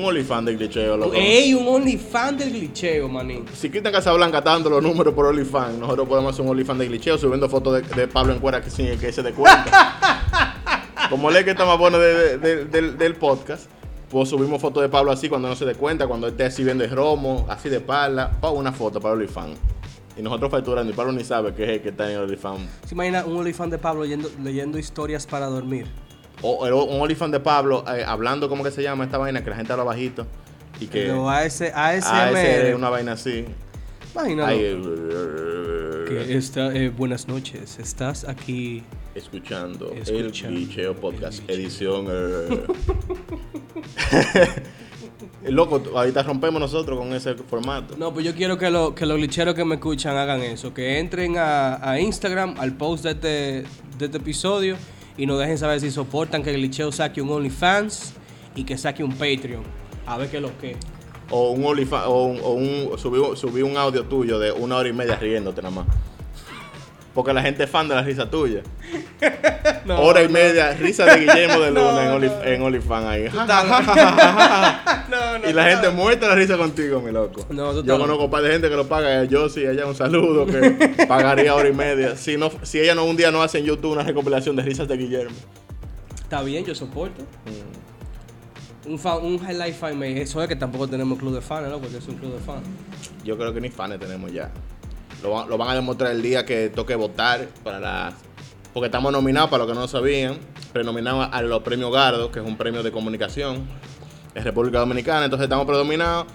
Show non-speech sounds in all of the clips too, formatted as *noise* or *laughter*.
Un OnlyFans de glitcheo, loco. Ey, un OnlyFans del glitcheo, manín. Si Cristian Casablanca está dando los números por OnlyFans, nosotros podemos hacer un OnlyFans de glitcheo subiendo fotos de, de Pablo en cuera que, sin que se dé cuenta. *laughs* Como él es que está más bueno de- de- del, del podcast, pues subimos fotos de Pablo así cuando no se dé cuenta, cuando esté así viendo el romo, así de espalda, pa una foto para OnlyFans. Y nosotros facturando y Pablo ni sabe que es el que está en el OnlyFans. ¿Se imagina un OnlyFans de Pablo leyendo, leyendo historias para dormir? O, o un OnlyFans de Pablo eh, hablando, ¿cómo que se llama esta vaina? Que la gente habla bajito. Y que... Lo AS, ASMR. ese es una vaina así. Imagínalo. Eh, Que está, eh, buenas noches, estás aquí. escuchando, el Escuchando Glitcheo Podcast, el edición. eh. *laughs* Loco, ahorita rompemos nosotros con ese formato. No, pues yo quiero que, lo- que los glitcheros que me escuchan hagan eso. Que entren a, a Instagram, al post de este, de este episodio y nos dejen saber si soportan que el glitcheo saque un OnlyFans y que saque un Patreon. A ver qué es lo que. O un OnlyFans, o un, subí, subí un audio tuyo de una hora y media riéndote nada más. Porque la gente es fan de la risa tuya. *laughs* No, hora y no. media, risa de Guillermo de *laughs* Luna No, en, OnlyFans ahí. *laughs* No, no, y la no. gente muerta la risa contigo, mi loco. No, tú Yo conozco un par de gente que lo paga. Yo sí, ella un saludo que pagaría hora y media. Si no, si ella no un día no hace en YouTube una recopilación de risas de Guillermo. Está bien, yo soporto. Mm. Un, fan, un highlight fan, me- eso es que tampoco tenemos club de fans, ¿no? Porque es un club de fans. Yo creo que ni fans tenemos ya. Lo, va- lo van a demostrar el día que toque votar para las. Porque estamos nominados, para los que no lo sabían, prenominados a los premios Gardo, que es un premio de comunicación en República Dominicana. Entonces estamos predominados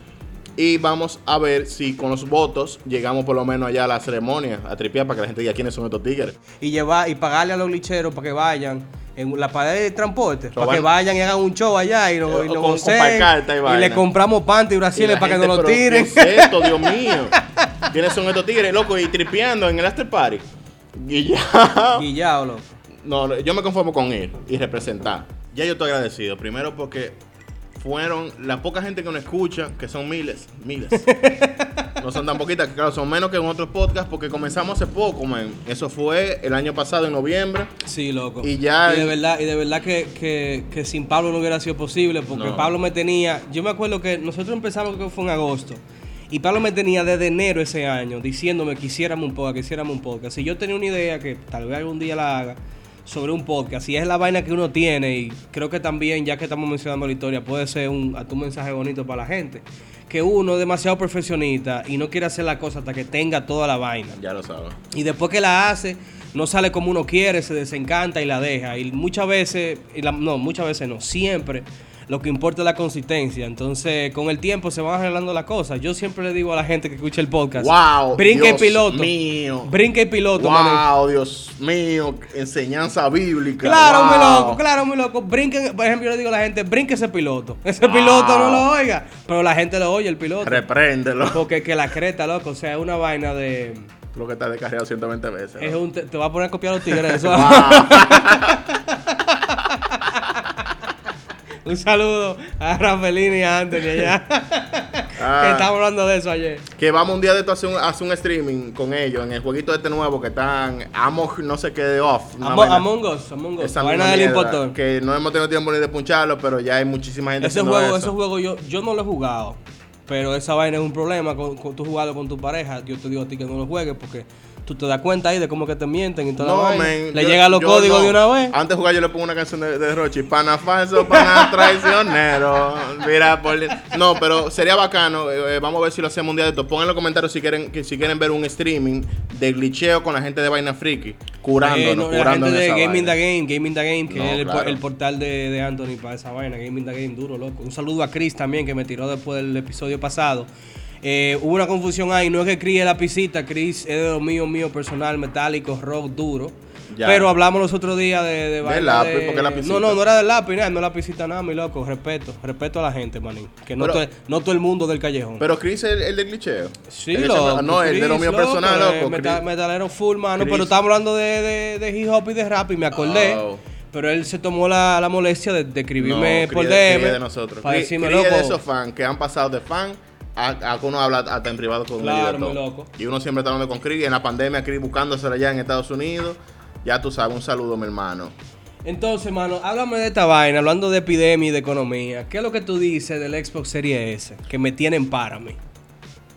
y vamos a ver si con los votos llegamos por lo menos allá a la ceremonia, a tripear para que la gente diga quiénes son estos tigres. Y llevar y pagarle a los glitcheros para que vayan en la pared de transporte, para van- que vayan y hagan un show allá y, nos, Eh, y nos con- con y y le compramos panty y brasiles la para que nos lo tiren. ¿Qué es esto, Dios mío? *laughs* ¿Quiénes son estos tigres, loco? Y tripeando en el after party. Y ya, loco. No, no, yo me conformo con ir y representar. Ya yo estoy agradecido. Primero porque fueron la poca gente que nos escucha, que son miles, miles. *laughs* no son tan poquitas, que claro, son menos que en otros podcasts porque comenzamos hace poco, man. Eso fue el año pasado, en noviembre. Sí, loco. Y ya- Y de verdad, y de verdad que, que, que sin Pablo no hubiera sido posible, porque No. Pablo me tenía. Yo me acuerdo que nosotros empezamos, creo que fue en agosto. Y Pablo me tenía desde enero ese año diciéndome que hiciéramos un podcast, que hiciéramos un podcast. Y yo tenía una idea que tal vez algún día la haga sobre un podcast. Y es la vaina que uno tiene. Y creo que también, ya que estamos mencionando la historia, puede ser un, tu mensaje bonito para la gente. Que uno es demasiado perfeccionista y no quiere hacer la cosa hasta que tenga toda la vaina. Ya lo sabes. Y después que la hace, no sale como uno quiere, se desencanta y la deja. Y muchas veces, y la- no, muchas veces no, siempre lo que importa es la consistencia. Entonces, con el tiempo se van arreglando las cosas. Yo siempre le digo a la gente que escucha el podcast: ¡Wow! Brinque el Dios piloto. mío. Brinque el piloto. ¡Wow! Dios mío. Enseñanza bíblica. Claro, wow. mi loco, claro, mi loco. Brinquen, por ejemplo, yo le digo a la gente, brinque ese piloto. *laughs* Ese piloto no lo oiga, pero la gente lo oye, el piloto. Repréndelo. Porque que la creta, loco, o sea, es una vaina de... Lo que está descarriado 120 veces. Es un, te, te va a poner a copiar los tigres. *laughs* Eso. *laughs* Un saludo a Rafaelín y a Anthony allá. *laughs* Ah. que estábamos hablando de eso ayer. Que vamos un día de esto a hacer un, a hacer un streaming con ellos en el jueguito este nuevo que están Among no sé qué de off. Amo- Among Us, Among Us. esa Vaina del impostor. Que no hemos tenido tiempo ni de puncharlo, pero ya hay muchísima gente Ese juego, eso. ese juego yo, yo no lo he jugado. Pero esa vaina es un problema con, con tú jugando con tu pareja. Yo te digo a ti que no lo juegues porque tú te das cuenta ahí de cómo que te mienten y toda la No, man, Le yo- llegan los yo códigos no. de una vez. Antes de jugar yo le pongo una canción de, de Rochi, pana falso, pana *laughs* traicionero. Mira, por... No, pero sería bacano. eh, eh, vamos a ver si lo hacemos un día de esto. Pongan en los comentarios si quieren, que, si quieren ver un streaming de glitcheo con la gente de Vaina Friki. Curándonos, Eh, no, la curándonos gente de esa Gaming vaina. the Game, Gaming the Game, que No, es el, por- claro. el portal de, de Anthony para esa vaina, Gaming the Game duro, loco. Un saludo a Chris también, que me tiró después del episodio pasado. Eh, hubo una confusión ahí, no es que Chris es la pisita, Chris es de lo mío, mío personal, metálico, rock, duro. Ya. Pero hablamos los otros días de, de vaina lápiz, de- ¿por qué la? No, no, no era del lápiz, nada, no la pisita nada, mi loco. Respeto, respeto a la gente, manín. Que no, Pero- todo, no todo el mundo del callejón. Pero Chris es el, el de glitcheo. Sí, El loco. No, el de lo Chris, mío personal, eh, loco. meta- Chris. metalero full, mano. Chris. Pero estábamos hablando de, de, de hip hop y de rap y me acordé. Oh. Pero él se tomó la, la molestia de, de escribirme No, por de- DM. de nosotros. Para decirme, loco. de esos fans que han pasado de fan a, a que uno habla hasta en privado con Claro, y loco. Uno siempre está hablando con Chris. En la pandemia, Chris buscándosela allá en Estados Unidos. Ya tú sabes, un saludo, mi hermano. Entonces, mano, háblame de esta vaina, hablando de epidemia y de economía. ¿Qué es lo que tú dices del Xbox Series S? Que me tienen para mí.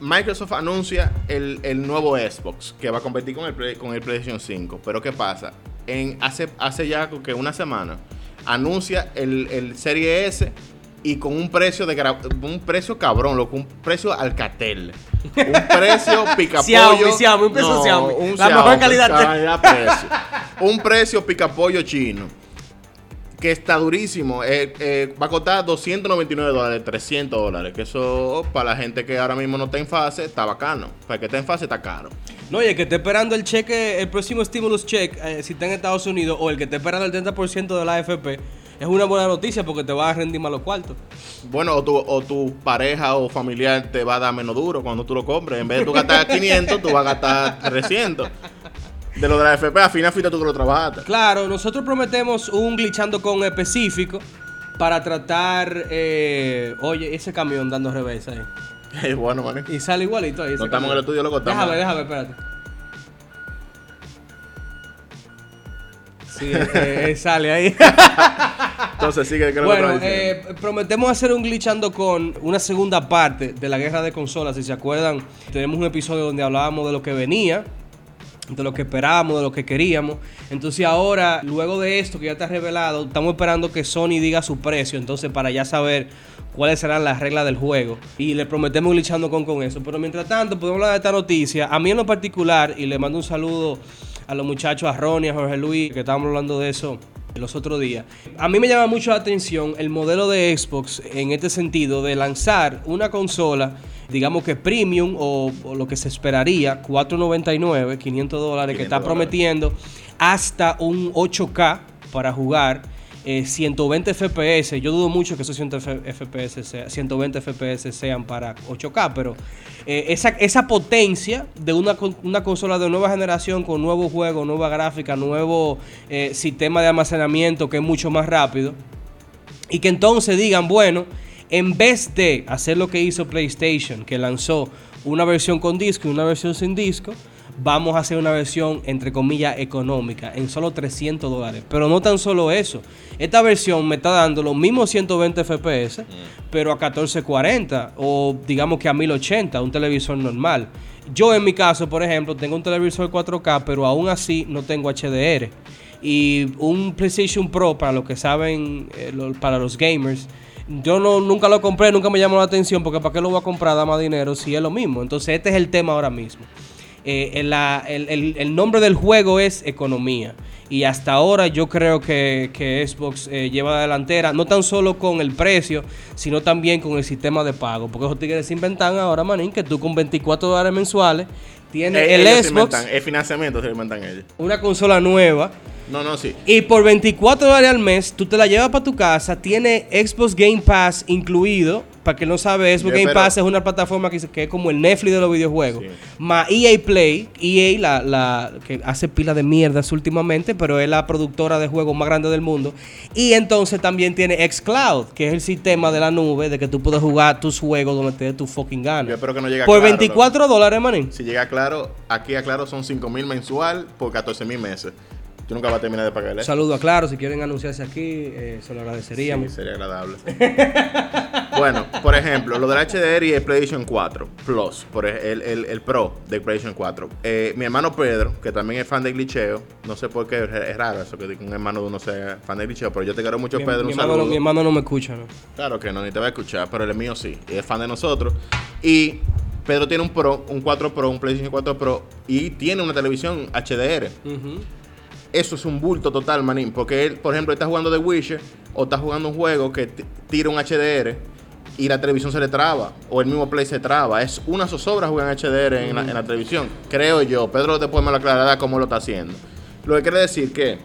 Microsoft anuncia el, el nuevo Xbox que va a competir con el, con el PlayStation 5. Pero ¿qué pasa? En, hace, hace ya que una semana anuncia el, el Serie S y con un precio de un precio cabrón, loco, un precio alcatel. Un precio *laughs* picapollo. Xiaomi, Xiaomi, un precio Xiaomi. un La mejor calidad. precio. Un precio picapollo chino. Que está durísimo. Eh, eh, va a costar 299 dólares, 300 dólares. Que eso, para la gente que ahora mismo no está en fase, está bacano. Para el que está en fase, está caro. No, y el que esté esperando el cheque, el próximo stimulus check, eh, si está en Estados Unidos, o el que esté esperando el 30% de la AFP, es una buena noticia porque te va a rendir más los cuartos. Bueno, o tu, o tu pareja o familiar te va a dar menos duro cuando tú lo compres. En vez de tú gastar *laughs* 500, tú vas a gastar 300. De lo de la FP, a final fuiste tú que lo trabajaste. Claro, nosotros prometemos un glitchando con específico para tratar, eh, oye, ese camión dando reversa ahí. *laughs* Eh, bueno, man. Y sale igualito ahí. No estamos en el estudio, loco. Estamos Déjame, déjame, espérate. Sí, eh, eh, sale ahí. *laughs* Entonces, sigue. ¿qué es lo que bueno, diciendo? eh, prometemos hacer un glitchando con una segunda parte de la guerra de consolas. Si se acuerdan, tenemos un episodio donde hablábamos de lo que venía, de lo que esperábamos, de lo que queríamos. Entonces ahora, luego de esto que ya está revelado, estamos esperando que Sony diga su precio. Entonces para ya saber cuáles serán las reglas del juego. Y le prometemos glitchando con, con eso. Pero mientras tanto, podemos hablar de esta noticia. A mí en lo particular, y le mando un saludo a los muchachos, a Ronnie, a Jorge Luis, que estábamos hablando de eso los otros días. A mí me llama mucho la atención el modelo de Xbox en este sentido de lanzar una consola, digamos que premium o, o lo que se esperaría, 499, 500 dólares, que 500 está dólares. prometiendo hasta un 8K para jugar. Eh, 120 FPS, yo dudo mucho que esos 100 FPS sea- 120 FPS sean para 8K, pero eh, esa, potencia de una, con- una consola de nueva generación con nuevos juegos, nueva gráfica, nuevo eh, sistema de almacenamiento que es mucho más rápido, y que entonces digan, bueno, en vez de hacer lo que hizo PlayStation, que lanzó una versión con disco y una versión sin disco, vamos a hacer una versión, entre comillas, económica, en solo 300 dólares. Pero no tan solo eso. Esta versión me está dando los mismos 120 FPS, pero a 1440 o digamos que a 1080, un televisor normal. Yo en mi caso, por ejemplo, tengo un televisor 4K, pero aún así no tengo HDR. Y un PlayStation Pro, para los que saben, eh, lo- para los gamers, yo no, nunca lo compré, nunca me llamó la atención, porque ¿para qué lo voy a comprar? Da más dinero si es lo mismo. Entonces, este es el tema ahora mismo. Eh, el, la- el- el- el nombre del juego es economía. Y hasta ahora yo creo que, que Xbox eh, lleva la delantera, no tan solo con el precio, sino también con el sistema de pago. Porque esos tigres inventan ahora, manín, que tú con 24 dólares mensuales tienes Eh, el Xbox, el financiamiento se inventan ellos. una consola nueva. No, no, sí. Y por 24 dólares al mes, tú te la llevas para tu casa, tiene Xbox Game Pass incluido. Para que no sabe, Xbox Yo Game Pass es una plataforma que, que es como el Netflix de los videojuegos. Sí. Más EA Play, EA, la, la que hace pila de mierdas últimamente, pero es la productora de juegos más grande del mundo. Y entonces también tiene xCloud, que es el sistema de la nube de que tú puedes jugar tus juegos donde te dé tu fucking Yo gana. espero que no llegue a Por Claro, 24 dólares, manín. loco. Si llega claro, aquí a claro son 5 mil mensual por 14 mil meses. Tú nunca vas a terminar de pagarle. Saludo a Claro, si quieren anunciarse aquí, eh, se lo agradeceríamos. Sí, sería agradable. *laughs* bueno, por ejemplo, lo del HDR y el PlayStation 4 Plus, por el, el, el Pro de PlayStation 4. Eh, mi hermano Pedro, que también es fan de glitcheo, no sé por qué, es, raro eso que un hermano de uno sea fan de glitcheo, pero yo te quiero mucho, Mi, Pedro, mi un hermano, saludo. no- mi hermano no me escucha, ¿no? Claro que no, ni te va a escuchar, pero el mío sí. Y es fan de nosotros. Y Pedro tiene un Pro, un 4 Pro, un PlayStation 4 Pro y tiene una televisión HDR. Ujú. Eso es un bulto total, manín. Porque él, por ejemplo, está jugando The Witcher o está jugando un juego que tira un HDR y la televisión se le traba. O el mismo Play se traba. Es una zozobra jugar en HDR en, la, en la televisión. Creo yo. Pedro después me lo aclarará cómo lo está haciendo. Lo que quiere decir que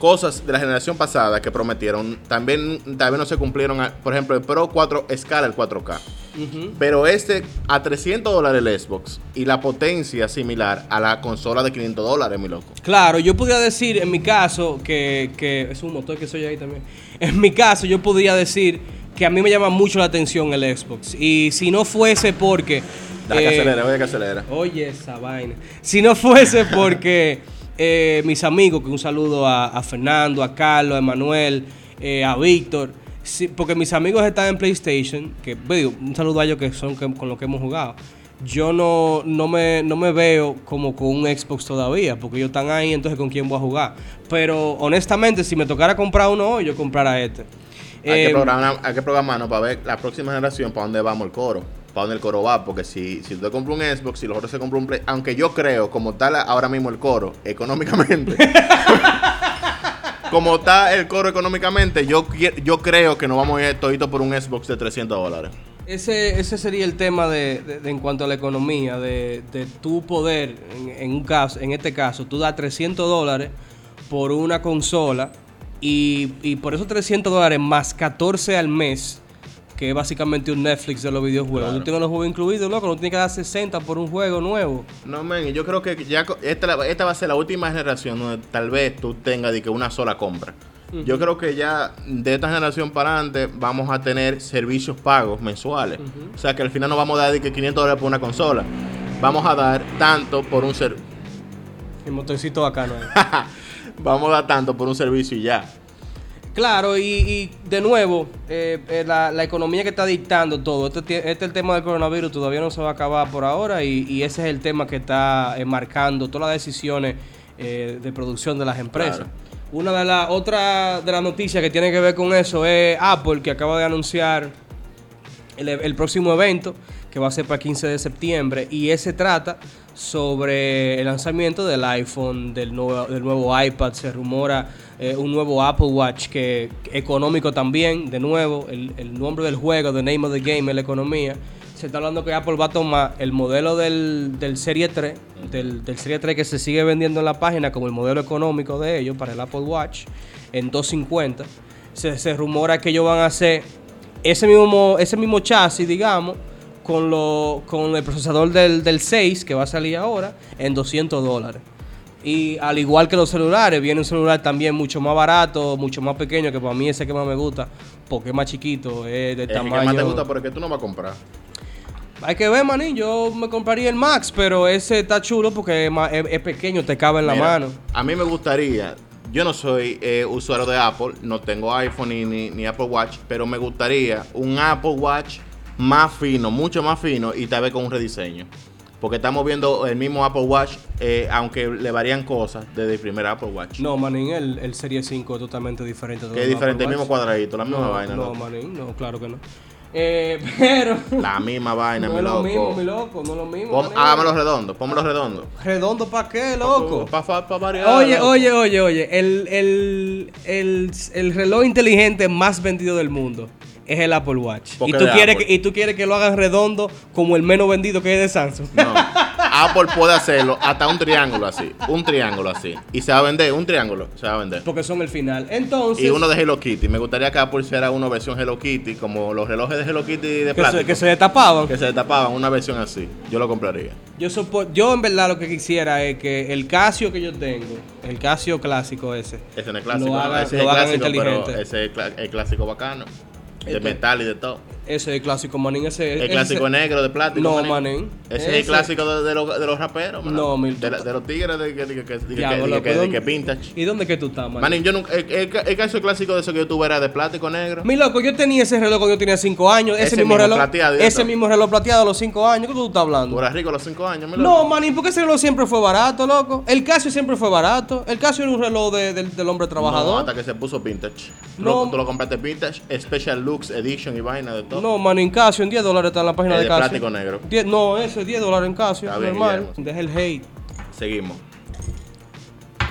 cosas de la generación pasada que prometieron también, también no se cumplieron. a- por ejemplo, el Pro 4 escala el 4K. Ujú. Pero este a 300 dólares el Xbox y la potencia similar a la consola de 500 dólares, mi loco. Claro, yo podría decir en mi caso que, que es un motor que soy ahí también. En mi caso, yo podría decir que a mí me llama mucho la atención el Xbox. Y si no fuese porque. Dale que eh, acelera, oye que acelera. Oye, esa vaina. Si no fuese porque eh, mis amigos, que un saludo a, a Fernando, a Carlos, a Emanuel, eh, a Víctor, sí, porque mis amigos están en PlayStation, que digo, un saludo a ellos que son que- con los que hemos jugado. Yo no, no, me, no me veo como con un Xbox todavía, porque ellos están ahí, entonces con quién voy a jugar. Pero honestamente, si me tocara comprar uno hoy, yo comprara este. Hay, Eh, que programar, hay que programarnos para ver la próxima generación para dónde vamos el coro. Para dónde el coro va. Porque si, si tú te compras un Xbox y los otros se compran un Play. Aunque yo creo, como tal ahora mismo el coro, económicamente. *laughs* como está el coro económicamente, yo, yo creo que nos vamos a ir todito por un Xbox de 300 dólares. Ese, ese sería el tema de, en cuanto a la economía, de, de tu poder, en, en un caso, en este caso, tú das 300 dólares por una consola y, y por esos 300 dólares más 14 al mes, que es básicamente un Netflix de los videojuegos. Claro. Tú tienes los juegos incluidos, loco, no tienes que dar 60 por un juego nuevo. No, men, yo creo que ya esta, esta va a ser la última generación donde tal vez tú tengas de que una sola compra. Yo creo que ya de esta generación para adelante vamos a tener servicios pagos mensuales. O sea que al final no vamos a dar de que 500 dólares por una consola. Vamos a dar tanto por un ser El motorcito bacano. ahí. *laughs* vamos a dar tanto por un servicio y ya. Claro, y, y de nuevo, eh, eh, la, la economía que está dictando todo, este, tie- este es el tema del coronavirus, todavía no se va a acabar por ahora y, y ese es el tema que está eh, marcando todas las decisiones de producción de las empresas. Claro. Una de las otras de las noticias que tiene que ver con eso es Apple, que acaba de anunciar el, el próximo evento, que va a ser para el 15 de septiembre, y ese trata sobre el lanzamiento del iPhone, del nuevo, del nuevo iPad, se rumora eh, un nuevo Apple Watch que económico también, de nuevo, el, el nombre del juego, the name of the game es la economía. Se está hablando que Apple va a tomar el modelo del, del Serie 3, del, del Serie 3 que se sigue vendiendo en la página como el modelo económico de ellos para el Apple Watch, en 250. Se, se rumora que ellos van a hacer ese mismo, ese mismo chasis, digamos, con, lo, con el procesador del, del 6 que va a salir ahora en 200 dólares. Y al igual que los celulares, viene un celular también mucho más barato, mucho más pequeño, que para mí ese que más me gusta, porque es más chiquito, es el tamaño... que más te gusta porque tú no vas a comprar. Hay que ver, manín, yo me compraría el Max, pero ese está chulo porque es, más- es- es pequeño, te cabe en la Mira, mano. A mí me gustaría, yo no soy eh, usuario de Apple, no tengo iPhone ni, ni, ni Apple Watch, pero me gustaría un Apple Watch más fino, mucho más fino y tal vez con un rediseño. Porque estamos viendo el mismo Apple Watch, eh, aunque le varían cosas desde el primer Apple Watch. No, manín, el, el Serie 5 es totalmente diferente. que es diferente, el mismo Watch. cuadradito, la misma no, vaina. No, loco. manín, no, claro que no. Eh, *laughs* pero... La misma vaina, no mi es lo loco. mismo, mi loco, no es lo mismo. Pon- hágamelo redondo, pónmelo redondo. ¿Redondo para qué, loco? Para variar. Oye, loco. oye, oye, oye, el, el, el, el reloj inteligente más vendido del mundo es el Apple Watch. Porque Y tú, quieres Apple. que, y tú quieres que lo hagan redondo como el menos vendido que es de Samsung. No. Apple puede hacerlo hasta un triángulo así. Un triángulo así. Y se va a vender, un triángulo se va a vender. Porque son el final. Entonces, Y uno de Hello Kitty. Me gustaría que Apple hiciera una versión Hello Kitty, como los relojes de Hello Kitty de que, plástico. se, que se destapaban. que se destapaban, una versión así. Yo lo compraría. Yo, yo en verdad lo que quisiera es que el Casio que yo tengo, el Casio clásico ese, Ese no es clásico, ese es el clásico, pero ese es el clásico bacano. De Este- metal y de todo. Ese es el clásico manín, ese El ese- clásico negro de plástico. No, manín. manín. Ese, es el clásico de, de los, de los raperos, manín. No, Milton. de, los tigres de que, de que, de que, Diablo, de loco, que- de ¿dónde- que vintage. ¿Y dónde que tú estás, manín? Manín, yo nunca, el, el, el caso clásico de eso que yo tuve era de plástico negro. Mi loco, yo tenía ese reloj cuando yo tenía 5 años. Ese, mismo, reloj. plateado, ¿y ese mismo reloj plateado a los 5 años. ¿Qué tú estás Tú hablando? eras rico a los 5 años, mi No, loco. manín, porque ese reloj siempre fue barato, loco. El Casio siempre fue barato. El Casio era un reloj de- del- del hombre No, trabajador. hasta que se puso vintage. Tú, No. lo, tú lo compraste vintage, special looks, edition y vaina de todo. No, manín, Casio en 10 dólares está en la página El de de Casio. plástico negro. 10 no, ese 10 dólares en Casio, bien, normal. Deja el hate. Seguimos.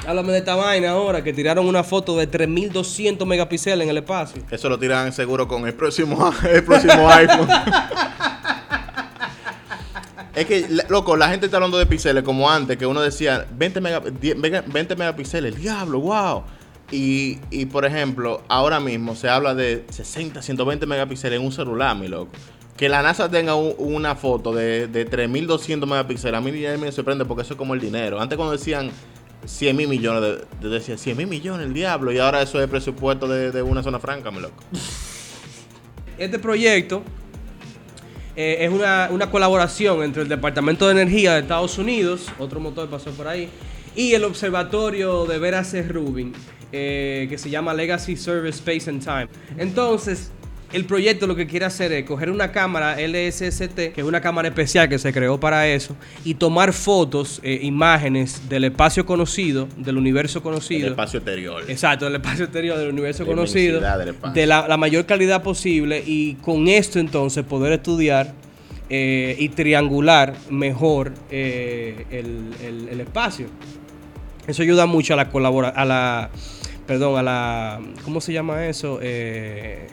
Háblame de esta vaina ahora, que tiraron una foto de 3200 megapíxeles en el espacio. Eso lo tiran seguro con el próximo, *laughs* el próximo iPhone. es que, loco, la gente está hablando de píxeles como antes, que uno decía 20, mega- 10 mega- 20 megapíxeles, diablo, wow. Y, por ejemplo, ahora mismo se habla de 60, 120 megapíxeles en un celular, mi loco. Que la NASA tenga un- una foto de, de 3200 megapíxeles, a mí ya me sorprende porque eso es como el dinero. Antes cuando decían 100 mil millones, de, de- decía 100 mil millones, el diablo, y ahora eso es el presupuesto de, de una zona franca, mi loco. *laughs* Este proyecto eh, es una, una colaboración entre el Departamento de Energía de Estados Unidos, otro motor pasó por ahí, y el observatorio de Vera C. Rubin, eh, que se llama Legacy Service Space and Time. Entonces, el proyecto lo que quiere hacer es coger una cámara LSST, que es una cámara especial que se creó para eso, y tomar fotos, eh, imágenes del espacio conocido, del universo conocido. El espacio exterior. Exacto, del espacio exterior, del universo La conocido, del de la, la mayor calidad posible y con esto entonces poder estudiar eh, y triangular mejor eh, el, el- el espacio. Eso ayuda mucho a la colaboración, a la, perdón, a la, ¿cómo se llama eso? Eh,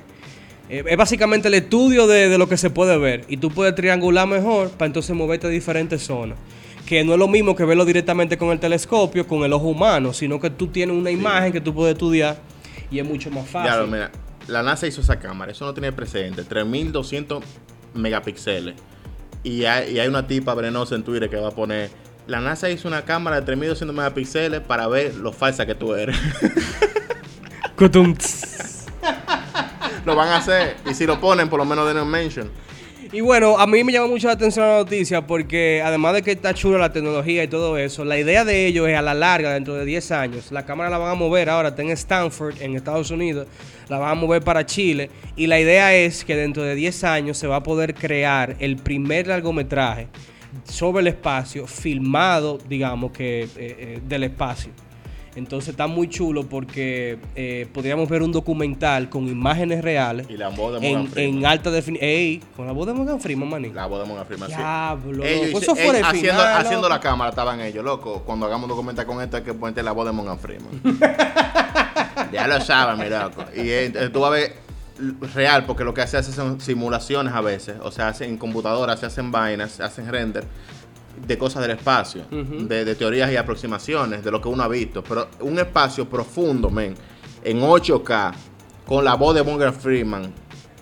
eh, es básicamente el estudio de, de lo que se puede ver y tú puedes triangular mejor para entonces moverte a diferentes zonas. Que no es lo mismo que verlo directamente con el telescopio, con el ojo humano, sino que tú tienes una imagen que tú puedes estudiar y es mucho más fácil. Claro, mira, la NASA hizo esa cámara, eso no tiene precedente, 3200 megapíxeles. Y hay, y hay una tipa venenosa en Twitter que va a poner, la NASA hizo una cámara de 3200 megapíxeles para ver lo falsa que tú eres. *laughs* Lo van a hacer, y si lo ponen, por lo menos den un mention. Y bueno, a mí me llama mucho la atención la noticia porque además de que está chula la tecnología y todo eso, la idea de ellos es a la larga, dentro de 10 años, la cámara la van a mover ahora, está en Stanford, en Estados Unidos, la van a mover para Chile y la idea es que dentro de 10 años se va a poder crear el primer largometraje sobre el espacio, filmado, digamos que, eh, eh, del espacio. Entonces está muy chulo porque eh, podríamos ver un documental con imágenes reales Y la voz de Morgan en, Freeman. en alta definición. Ey, con la voz de Morgan Freeman, maní. La voz de Morgan Freeman, sí. Diablo, Ellos loco, hice- eso eh, el haciendo, final, haciendo la cámara estaban ellos, loco. Cuando hagamos un documental con esto hay que ponerte la voz de Morgan Freeman. *laughs* ya lo saben, mi loco. Y eh, entonces tú vas a ver real, porque lo que hace es son simulaciones a veces. O sea, hacen en computadoras, se hacen vainas, se hacen render de cosas del espacio, de teorías y aproximaciones, de lo que uno ha visto. Pero un espacio profundo, men, en 8K, con la voz de Morgan Freeman,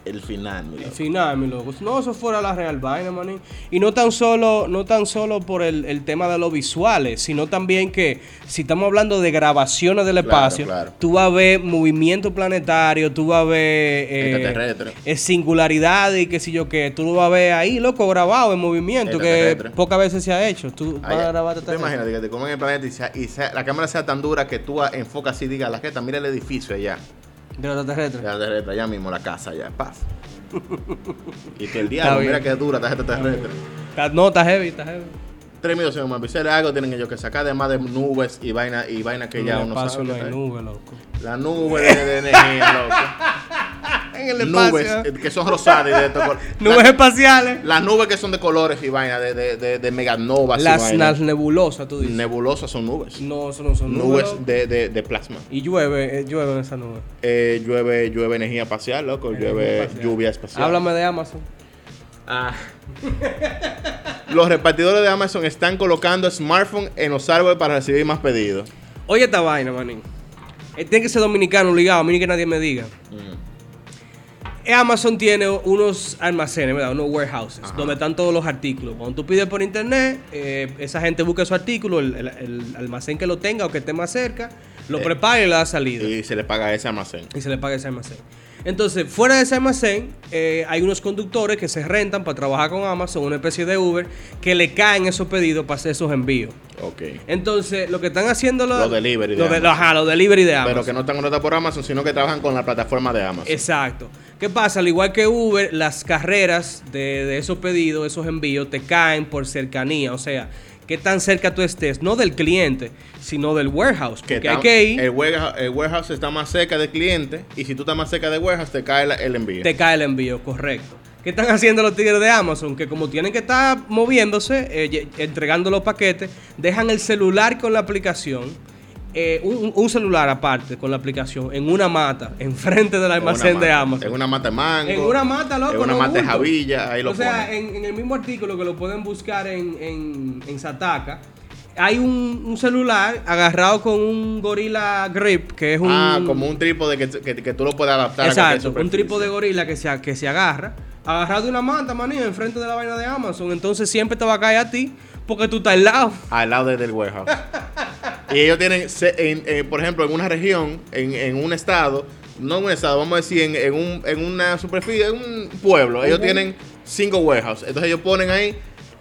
el final, mi El loco. final, mi loco. No, eso fuera la real vaina, maní. Y no tan solo, no tan solo por el, el tema de los visuales, sino también que si estamos hablando de grabaciones del Claro, espacio, claro. tú vas a ver movimiento planetario, tú vas a ver eh, eh, singularidad y qué sé yo qué, tú lo vas a ver ahí, loco, grabado en movimiento, que pocas veces se ha hecho. Tú vas a grabar ¿Tú te imaginas que te comen el planeta y, sea- y sea- la cámara sea tan dura que tú enfocas y digas, la jeta, mira el edificio allá. De los extraterrestres. Ya terrestre, allá mismo, la casa allá, paz. *laughs* y que el diablo, mira que dura esta jeta terrestre. Está- No, está heavy, está heavy. Tres mil doscientos megapíxeles, algo tienen ellos que sacar, además de nubes y vaina, y vaina que ya uno sabe. está ahí. nube, loco. La nube de, de energía, loco. *laughs* En el Nubes eh, que son rosadas y de *laughs* Nubes la- espaciales. Las nubes que son de colores y vaina, de, de, de, de meganovas y Las, vaina. las nebulosas, tú dices. Nebulosas son nubes. no, eso no son nubes. Nubes de, de, de plasma. Y llueve, eh, llueve en esa nube. Eh, llueve, llueve energía espacial, loco. Llueve Espacial. lluvia espacial. Háblame de Amazon. Ah. los repartidores de Amazon están colocando smartphones en los árboles para recibir más pedidos. Oye esta vaina, manín. Eh, Tiene que ser dominicano obligado, a mí ni que nadie me diga. Eh, Amazon tiene unos almacenes, ¿verdad? Unos warehouses, Ajá. donde están todos los artículos. Cuando tú pides por internet, eh, esa gente busca su artículo, el, el- el almacén que lo tenga o que esté más cerca, lo Eh, prepara y le da salida. Y se le paga ese almacén. y se le paga ese almacén. Entonces, fuera de ese almacén, eh, hay unos conductores que se rentan para trabajar con Amazon, una especie de Uber, que le caen esos pedidos para hacer esos envíos. Ok. Entonces, lo que están haciendo los, Los delivery de los Amazon. Ajá, los delivery de Amazon. Pero que no están contratados por Amazon, sino que trabajan con la plataforma de Amazon. Exacto. ¿Qué pasa? Al igual que Uber, las carreras de, de esos pedidos, esos envíos, te caen por cercanía. O sea, qué tan cerca tú estés, no del cliente, sino del warehouse. Que hay que ir, el, warehouse, el warehouse está más cerca del cliente y si tú estás más cerca del warehouse te cae la- el envío. te cae el envío, correcto. ¿Qué están haciendo los tigres de Amazon? Que como tienen que estar moviéndose, eh, entregando los paquetes, dejan el celular con la aplicación, eh, un, un celular aparte con la aplicación, en una mata, enfrente del almacén de mata. Amazon. En una mata de mango. En una mata, loco. En una no mata de javilla, ahí lo O sea, en, en el mismo artículo que lo pueden buscar en, en, en Sataka, hay un, un celular agarrado con un gorila grip, que es un... Ah, como un trípode que, que, que tú lo puedes adaptar a Exacto, un superficie. trípode de gorila que se, que se agarra, agarrado de una manta, maní, enfrente de la vaina de Amazon. Entonces siempre te va a caer a ti porque tú estás al lado. al lado de- del warehouse. y ellos tienen, se- en- en, por ejemplo, en una región, en, en un estado, no en un estado, vamos a decir, en, en, un, en una superficie, en un pueblo, ellos tienen cinco warehouses. Entonces ellos ponen ahí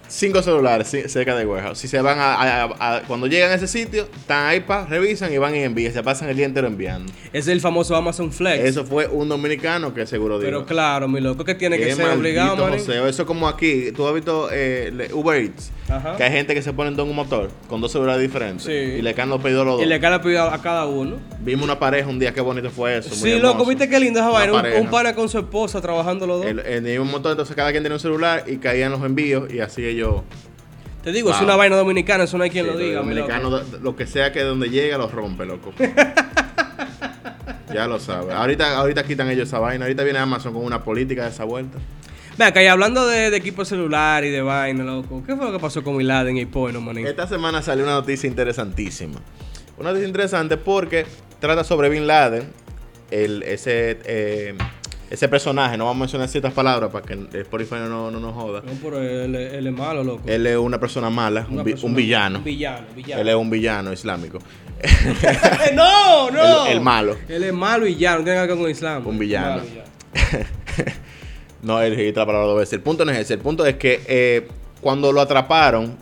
cinco celulares cerca del warehouse. Si se van a, a- a- cuando llegan a ese sitio, están ahí pa, revisan y van y envían. Se pasan el día entero enviando. Es el famoso Amazon Flex. Eso fue un dominicano que seguro dijo. Pero claro, mi loco, que tiene que ser obligado, joseo. Eso como aquí, tú has visto eh, Uber Eats, Ajá. que hay gente que se pone en un motor con dos celulares diferentes Sí. y le caen los pedidos a los Y dos. le cae la pidió a cada uno. Vimos una pareja un día, qué bonito fue eso. muy Sí, hermoso. loco, viste qué lindo esa vaina. Un, un pana con su esposa trabajando los dos. El- en el mismo motor, entonces cada quien tenía un celular y caían los envíos y así ellos. Te digo, es una vaina dominicana, eso no hay quien Sí, lo diga. loco. dominicanos, lo- lo que sea que donde llega, los rompe, loco. *laughs* ya lo sabes. Ahorita, ahorita quitan ellos esa vaina. Ahorita viene Amazon con una política de esa vuelta. Ve acá, y hablando de, de equipo celular y de vaina, loco, ¿qué fue lo que pasó con Bin Laden y Porno, manín? Esta semana salió una noticia interesantísima. Una noticia interesante porque trata sobre Bin Laden, el, ese, eh, ese personaje. No vamos a mencionar ciertas palabras para que el Spotify no, no nos joda. No, pero él, él es malo, loco. Él es una persona mala, Una un, persona- un villano. Un villano, villano. Él es un villano islámico. *laughs* no, no. El- el malo. Él es malo y ya, no tiene nada que ver con el Islam. Un villano. Malo *laughs* no, él dijiste la palabra dos veces. El punto no es ese. El punto es que eh, cuando lo atraparon,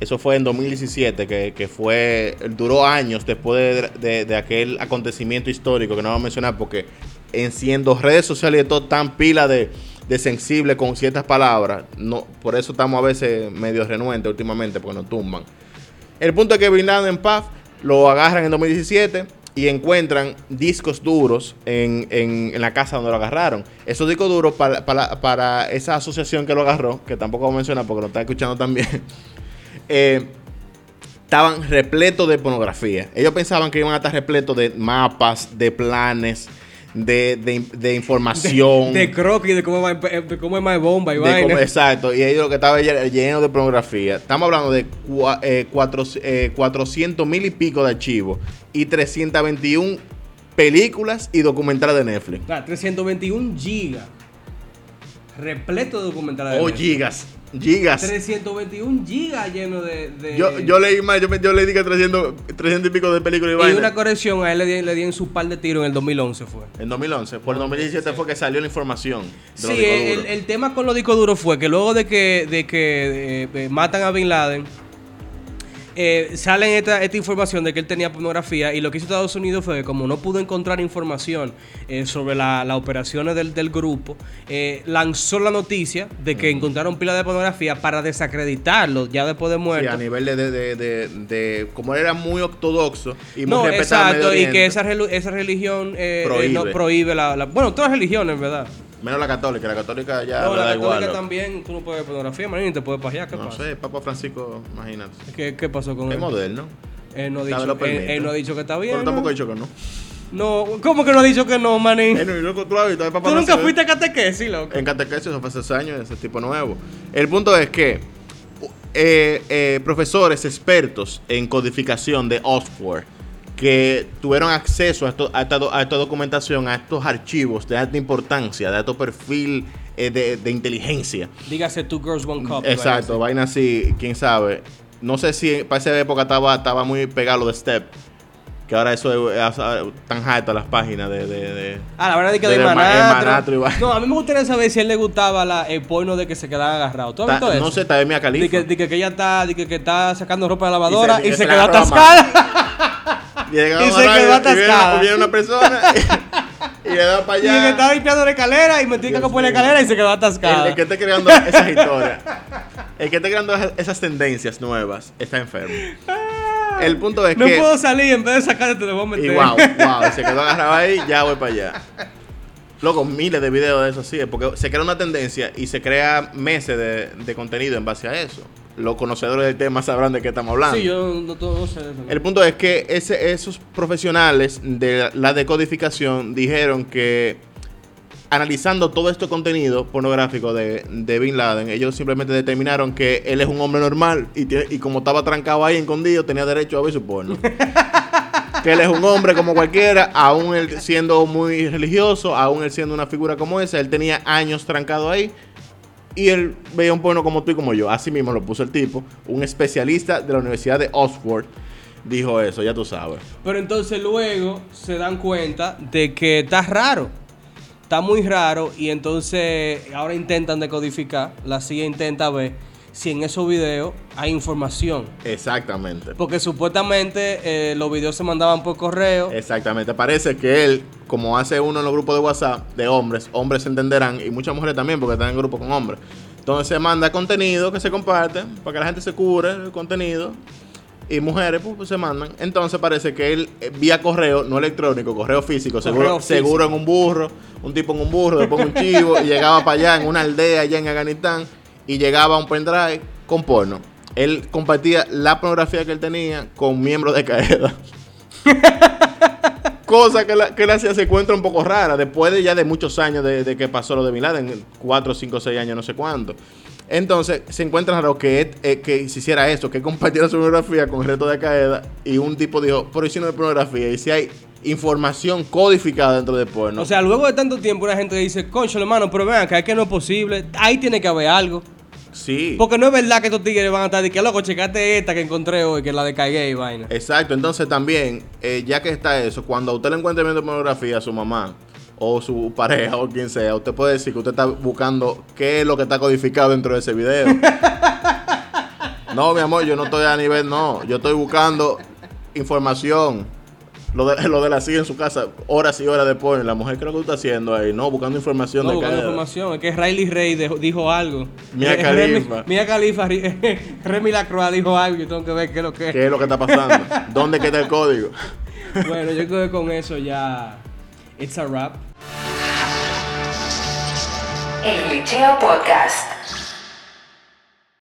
eso fue en 2017, que, que fue, duró años después de, de- de aquel acontecimiento histórico que no vamos a mencionar porque en siendo redes sociales y todo tan pila de, de sensible con ciertas palabras, no, por eso estamos a veces medio renuentes últimamente porque nos tumban. El punto es que Bin Laden Puff lo agarran en 2017 y encuentran discos duros en, en- en la casa donde lo agarraron. Esos discos duros para, para- para esa asociación que lo agarró, que tampoco voy a mencionar porque lo está escuchando también, *laughs* eh, estaban repletos de pornografía. Ellos pensaban que iban a estar repletos de mapas, de planes, de, de- de información. De croquis, de cómo, de cómo es más bomba y vaina. cómo- exacto, y ellos lo que estaba lle- lleno de pornografía. Estamos hablando de cua- eh, cuatro- eh, 400 mil y pico de archivos y 321 películas y documentales de Netflix. Ah, 321 gigas. Repleto de documentales. de Oh, Netflix. gigas, gigas. 321 gigas lleno de. de- Yo, yo leí más, yo, yo le di que 300, 300 y pico de películas y, y vaina. una corrección, a él le di, le di en su par de tiros en el 2011 fue. En 2011, por el 2017 fue que salió la información. Sí, el, el tema con los discos duros fue que luego de que, de que eh, eh, matan a Bin Laden, eh, sale esta, esta información de que él tenía pornografía y lo que hizo Estados Unidos fue que como no pudo encontrar información eh, sobre la- las operaciones del, del grupo, eh, lanzó la noticia de que encontraron pila de pornografía para desacreditarlo ya después de Sí, muerto. a nivel de, de, de, de- de- como él era muy ortodoxo y muy no, respetado exacto, Medio y que esa, esa religión eh, eh, Prohíbe. no prohíbe la, la- Bueno, todas las religiones, ¿verdad? Menos la católica, la católica ya no, la da católica igual. también, tú no puedes pornografía, man, y te puedes pajear, ¿qué No pasa? sé, Papa Francisco, imagínate. ¿Qué, qué pasó con Es él? moderno. Él no, ha dicho, él, él no ha dicho que está bien. Pero tampoco ¿no? he dicho que no. No, ¿cómo que no ha dicho que no, manín? Eh, no, loco, tú nunca fuiste a catequesis, loco. En catequesis, eso fue hace años, ese tipo nuevo. El punto es que eh, eh, profesores expertos en codificación de Oxford que tuvieron acceso a, esto- a esta, a esta documentación, a estos archivos de alta importancia, de alto perfil eh, de, de inteligencia. Dígase Two Girls One Cup. Exacto, vaina así, quién sabe. No sé si para esa época estaba, estaba muy pegado lo de Step. Que ahora eso es, es- tan alto las páginas de- de- de, Ah, la verdad es que De de, ma- Manatro. de. No, a mí me gustaría saber si a él le gustaba la, el porno de que se quedaban agarrados. ¿Tú has Ta- visto eso? no sé, vez Mia Khalifa. Di que, di que, ella está, di que, que está sacando ropa de la lavadora Y y se- se, y se quedó la agarró atascada. *laughs* Llegaba Y se quedó radio, y viene, atascada. viene una persona *laughs* y, y le da para y que allá. estaba limpiando la escalera y Dios caco por la escalera y se quedó atascada. el que esté creando esas historias, el que esté creando esas- tendencias nuevas, está enfermo. El punto es no que. puedo salir, en vez de sacarte te lo voy a meter. Y wow, wow, y se quedó agarrado ahí, ya voy para allá. Loco, miles de videos de eso sí, porque se crea una tendencia y se crea meses de, de contenido en base a eso. Los conocedores del tema sabrán de qué estamos hablando. Sí, yo no, no sé. El punto es que ese- esos profesionales de la decodificación dijeron que analizando todo este contenido pornográfico de, de Bin Laden, ellos simplemente determinaron que él es un hombre normal y, tiene- y como estaba trancado ahí escondido, tenía derecho a ver su porno. *laughs* que él es un hombre como cualquiera, aún él siendo muy religioso, aún él siendo una figura como esa, él tenía años trancado ahí. Y él veía un porno como tú y como yo. Así mismo lo puso el tipo. Un especialista de la Universidad de Oxford dijo eso, ya tú sabes. Pero entonces luego se dan cuenta de que está raro. Está muy raro y entonces ahora intentan decodificar. La CIA intenta ver si en esos videos hay información. Exactamente. Porque supuestamente eh, los videos se mandaban por correo. Exactamente. Parece que él, como hace uno en los grupos de WhatsApp de hombres, hombres se entenderán, y muchas mujeres también, porque están en grupo con hombres. Entonces se manda contenido que se comparte para que la gente se cure el contenido. Y mujeres pues, pues, se mandan. Entonces parece que él eh, vía correo, no electrónico, correo físico, seguro, Correo físico. seguro en un burro, un tipo en un burro, después un chivo, y llegaba para allá en una aldea allá en Afganistán y llegaba a un pendrive con porno. Él compartía la pornografía que él tenía con miembros de Qaeda. *laughs* Cosa que, la, que hacía se encuentra un poco rara, después de ya de muchos años de, de que pasó lo de Bin Laden, 4, 5, 6 años, no sé cuánto. Entonces, se encuentra raro que, eh, que se hiciera esto, que compartiera su pornografía con el resto de Qaeda y un tipo dijo, ¿y si no es pornografía? Y si hay información codificada dentro de porno. O sea, luego de tanto tiempo una gente dice, concho, hermano, pero vean que es que no es posible. Ahí tiene que haber algo. Sí. Porque no es verdad que estos tigres van a estar de que loco, checate esta que encontré hoy, que es la de Cagué y vaina. Exacto, entonces también, eh, ya que está eso, cuando usted le encuentre viendo pornografía a su mamá o su pareja o quien sea, usted puede decir que usted está buscando qué es lo que está codificado dentro de ese video. *laughs* no, mi amor, yo no estoy a nivel, no, yo estoy buscando información. Lo de, lo de la sigue en su casa, horas y horas después. La mujer, ¿qué es lo que tú estás haciendo ahí? No, buscando información No, de buscando información. Es que Riley Rey dijo algo. Mia Eh. Remy- Mia Khalifa, Ri- *laughs* Remy Lacroix dijo algo. Yo tengo que ver qué es lo que es. ¿Qué es lo que está pasando? *laughs* ¿Dónde queda el código? Bueno, yo creo que con eso ya. It's a wrap. El Glitcheo Podcast.